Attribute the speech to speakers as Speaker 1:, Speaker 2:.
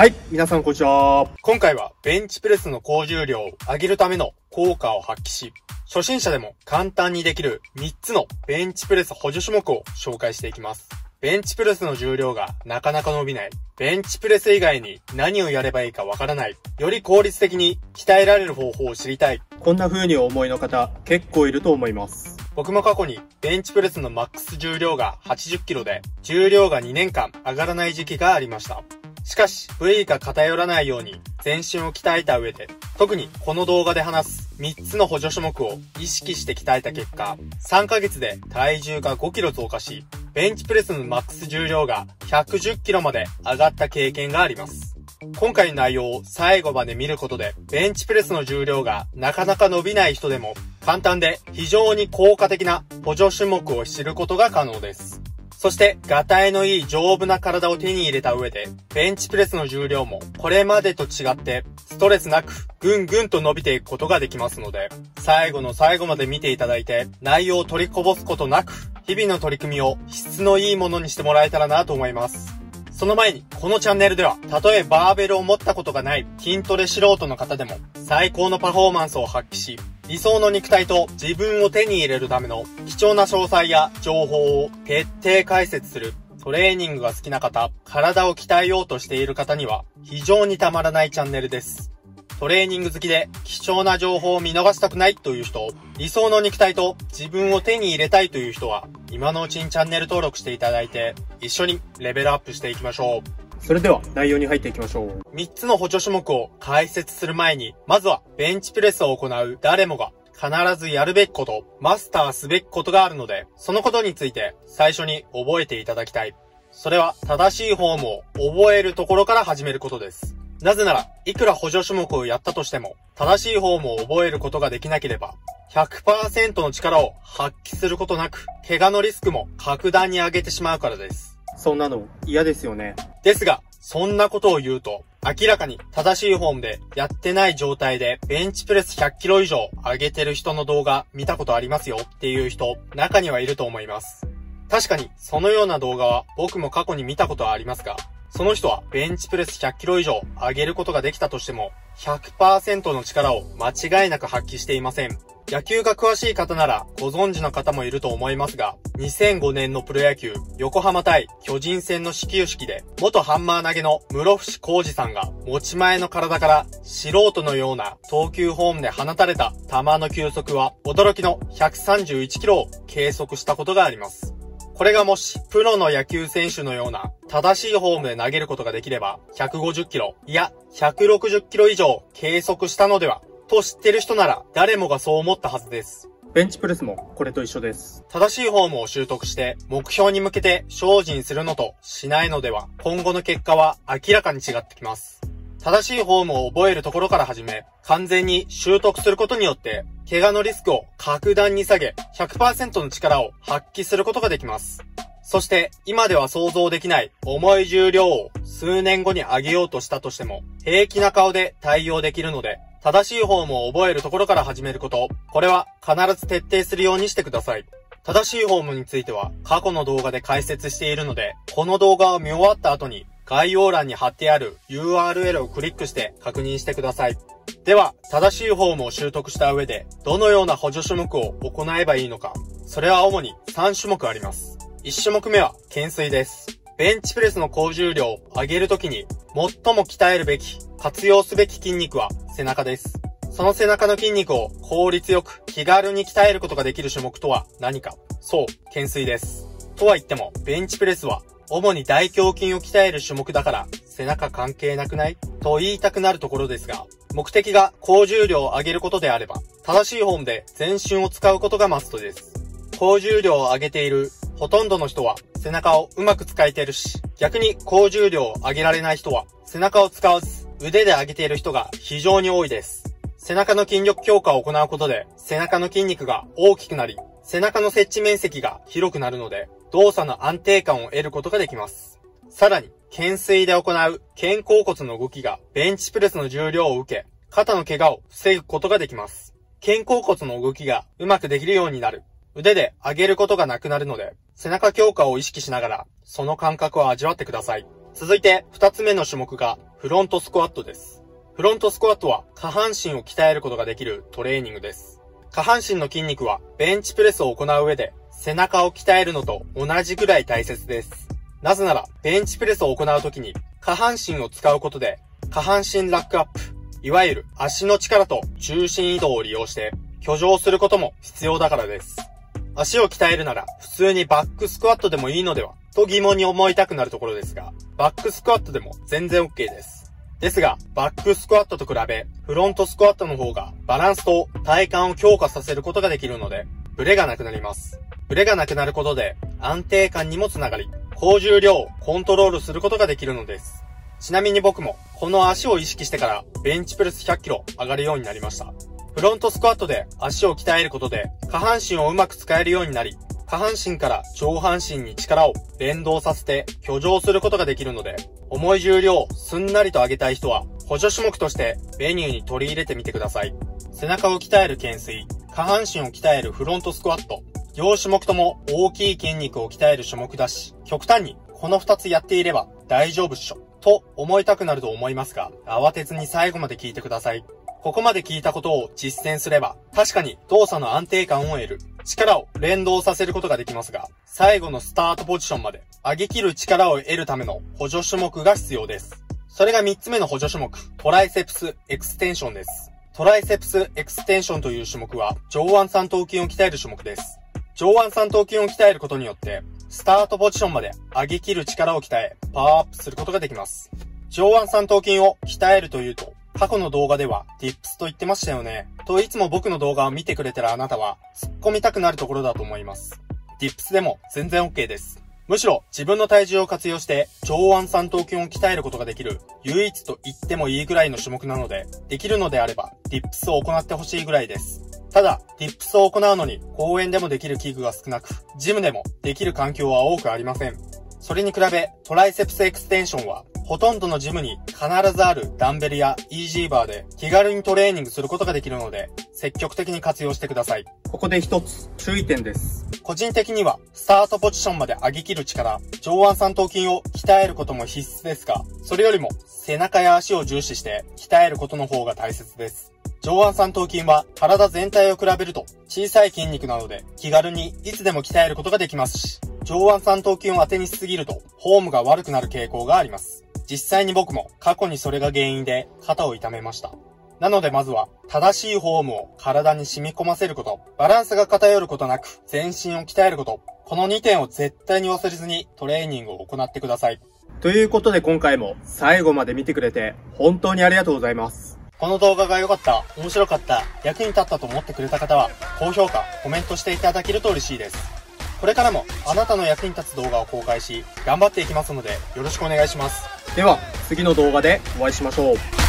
Speaker 1: はい、皆さんこんにちは。
Speaker 2: 今回はベンチプレスの高重量を上げるための効果を発揮し、初心者でも簡単にできる3つのベンチプレス補助種目を紹介していきます。ベンチプレスの重量がなかなか伸びない。ベンチプレス以外に何をやればいいかわからない。より効率的に鍛えられる方法を知りたい。
Speaker 1: こんな風にお思いの方結構いると思います。
Speaker 2: 僕も過去にベンチプレスのマックス重量が80キロで重量が2年間上がらない時期がありました。しかし、部位が偏らないように全身を鍛えた上で、特にこの動画で話す3つの補助種目を意識して鍛えた結果、3ヶ月で体重が5キロ増加し、ベンチプレスのマックス重量が110キロまで上がった経験があります。今回の内容を最後まで見ることで、ベンチプレスの重量がなかなか伸びない人でも、簡単で非常に効果的な補助種目を知ることが可能です。そして、ガタイのいい丈夫な体を手に入れた上で、ベンチプレスの重量もこれまでと違って、ストレスなく、ぐんぐんと伸びていくことができますので、最後の最後まで見ていただいて、内容を取りこぼすことなく、日々の取り組みを質のいいものにしてもらえたらなと思います。その前に、このチャンネルでは、たとえバーベルを持ったことがない筋トレ素人の方でも、最高のパフォーマンスを発揮し、理想の肉体と自分を手に入れるための貴重な詳細や情報を徹底解説するトレーニングが好きな方、体を鍛えようとしている方には非常にたまらないチャンネルです。トレーニング好きで貴重な情報を見逃したくないという人、理想の肉体と自分を手に入れたいという人は、今のうちにチャンネル登録していただいて、一緒にレベルアップしていきましょう。
Speaker 1: それでは内容に入っていきましょう。
Speaker 2: 3つの補助種目を解説する前に、まずはベンチプレスを行う誰もが必ずやるべきこと、マスターすべきことがあるので、そのことについて最初に覚えていただきたい。それは正しいフォームを覚えるところから始めることです。なぜなら、いくら補助種目をやったとしても、正しいフォームを覚えることができなければ、100%の力を発揮することなく、怪我のリスクも格段に上げてしまうからです。
Speaker 1: そんなの嫌ですよね。
Speaker 2: ですが、そんなことを言うと、明らかに正しいフォームでやってない状態でベンチプレス100キロ以上上げてる人の動画見たことありますよっていう人、中にはいると思います。確かに、そのような動画は僕も過去に見たことはありますが、その人はベンチプレス100キロ以上上げることができたとしても、100%の力を間違いなく発揮していません。野球が詳しい方ならご存知の方もいると思いますが、2005年のプロ野球横浜対巨人戦の始球式で、元ハンマー投げの室伏浩二さんが持ち前の体から素人のような投球フォームで放たれた球の球速は驚きの131キロを計測したことがあります。これがもし、プロの野球選手のような、正しいフォームで投げることができれば、150キロ、いや、160キロ以上計測したのでは、と知ってる人なら、誰もがそう思ったはずです。
Speaker 1: ベンチプレスもこれと一緒です。
Speaker 2: 正しいフォームを習得して、目標に向けて精進するのとしないのでは、今後の結果は明らかに違ってきます。正しいフォームを覚えるところから始め、完全に習得することによって、怪我のリスクを格段に下げ、100%の力を発揮することができます。そして、今では想像できない重い重量を数年後に上げようとしたとしても、平気な顔で対応できるので、正しいフォームを覚えるところから始めること、これは必ず徹底するようにしてください。正しいフォームについては過去の動画で解説しているので、この動画を見終わった後に概要欄に貼ってある URL をクリックして確認してください。では、正しいフォームを習得した上で、どのような補助種目を行えばいいのか。それは主に3種目あります。1種目目は、懸垂です。ベンチプレスの高重量を上げるときに、最も鍛えるべき、活用すべき筋肉は背中です。その背中の筋肉を効率よく気軽に鍛えることができる種目とは何かそう、懸垂です。とは言っても、ベンチプレスは主に大胸筋を鍛える種目だから、背中関係なくない？と言いたくなるところですが、目的が高重量を上げることであれば、正しいフォームで全身を使うことがマストです。高重量を上げているほとんどの人は背中をうまく使えてるし、逆に高重量を上げられない人は背中を使わず腕で上げている人が非常に多いです。背中の筋力強化を行うことで背中の筋肉が大きくなり、背中の接地面積が広くなるので、動作の安定感を得ることができます。さらに、懸垂で行う肩甲骨の動きがベンチプレスの重量を受け、肩の怪我を防ぐことができます。肩甲骨の動きがうまくできるようになる。腕で上げることがなくなるので、背中強化を意識しながら、その感覚を味わってください。続いて、二つ目の種目が、フロントスクワットです。フロントスクワットは下半身を鍛えることができるトレーニングです。下半身の筋肉はベンチプレスを行う上で背中を鍛えるのと同じぐらい大切です。なぜならベンチプレスを行うときに下半身を使うことで下半身ラックアップ、いわゆる足の力と重心移動を利用して居上することも必要だからです。足を鍛えるなら普通にバックスクワットでもいいのではと疑問に思いたくなるところですが、バックスクワットでも全然 OK です。ですが、バックスクワットと比べ、フロントスクワットの方がバランスと体幹を強化させることができるので、ブレがなくなります。ブレがなくなることで安定感にもつながり、高重量をコントロールすることができるのです。ちなみに僕も、この足を意識してからベンチプレス100キロ上がるようになりました。フロントスクワットで足を鍛えることで下半身をうまく使えるようになり、下半身から上半身に力を連動させて居上することができるので、重い重量をすんなりと上げたい人は、補助種目としてメニューに取り入れてみてください。背中を鍛える懸垂、下半身を鍛えるフロントスクワット、両種目とも大きい筋肉を鍛える種目だし、極端にこの2つやっていれば大丈夫っしょ。と思いたくなると思いますが、慌てずに最後まで聞いてください。ここまで聞いたことを実践すれば、確かに動作の安定感を得る、力を連動させることができますが、最後のスタートポジションまで上げ切る力を得るための補助種目が必要です。それが3つ目の補助種目、トライセプスエクステンションです。トライセプスエクステンションという種目は、上腕三頭筋を鍛える種目です。上腕三頭筋を鍛えることによって、スタートポジションまで上げ切る力を鍛え、パワーアップすることができます。上腕三頭筋を鍛えるというと、過去の動画では tips と言ってましたよね。といつも僕の動画を見てくれてるあなたは突っ込みたくなるところだと思います。tips でも全然 OK です。むしろ自分の体重を活用して上腕三頭筋を鍛えることができる唯一と言ってもいいぐらいの種目なので、できるのであれば tips を行ってほしいぐらいです。ただ、tips を行うのに公園でもできる器具が少なく、ジムでもできる環境は多くありません。それに比べ、トライセプスエクステンションはほとんどのジムに必ずあるダンベルやイージーバーで気軽にトレーニングすることができるので、積極的に活用してください。
Speaker 1: ここで一つ注意点です。
Speaker 2: 個人的には、スタートポジションまで上げ切る力、上腕三頭筋を鍛えることも必須ですが、それよりも背中や足を重視して鍛えることの方が大切です。上腕三頭筋は体全体を比べると小さい筋肉なので気軽にいつでも鍛えることができますし、上腕三頭筋を当てにしすぎるとフォームが悪くなる傾向があります。実際に僕も過去にそれが原因で肩を痛めました。なのでまずは正しいフォームを体に染み込ませること、バランスが偏ることなく全身を鍛えること、この2点を絶対に忘れずにトレーニングを行ってください。
Speaker 1: ということで今回も最後まで見てくれて本当にありがとうございます。
Speaker 2: この動画が良かった、面白かった、役に立ったと思ってくれた方は高評価、コメントしていただけると嬉しいです。これからもあなたの役に立つ動画を公開し、頑張っていきますのでよろしくお願いします。
Speaker 1: では、次の動画でお会いしましょう。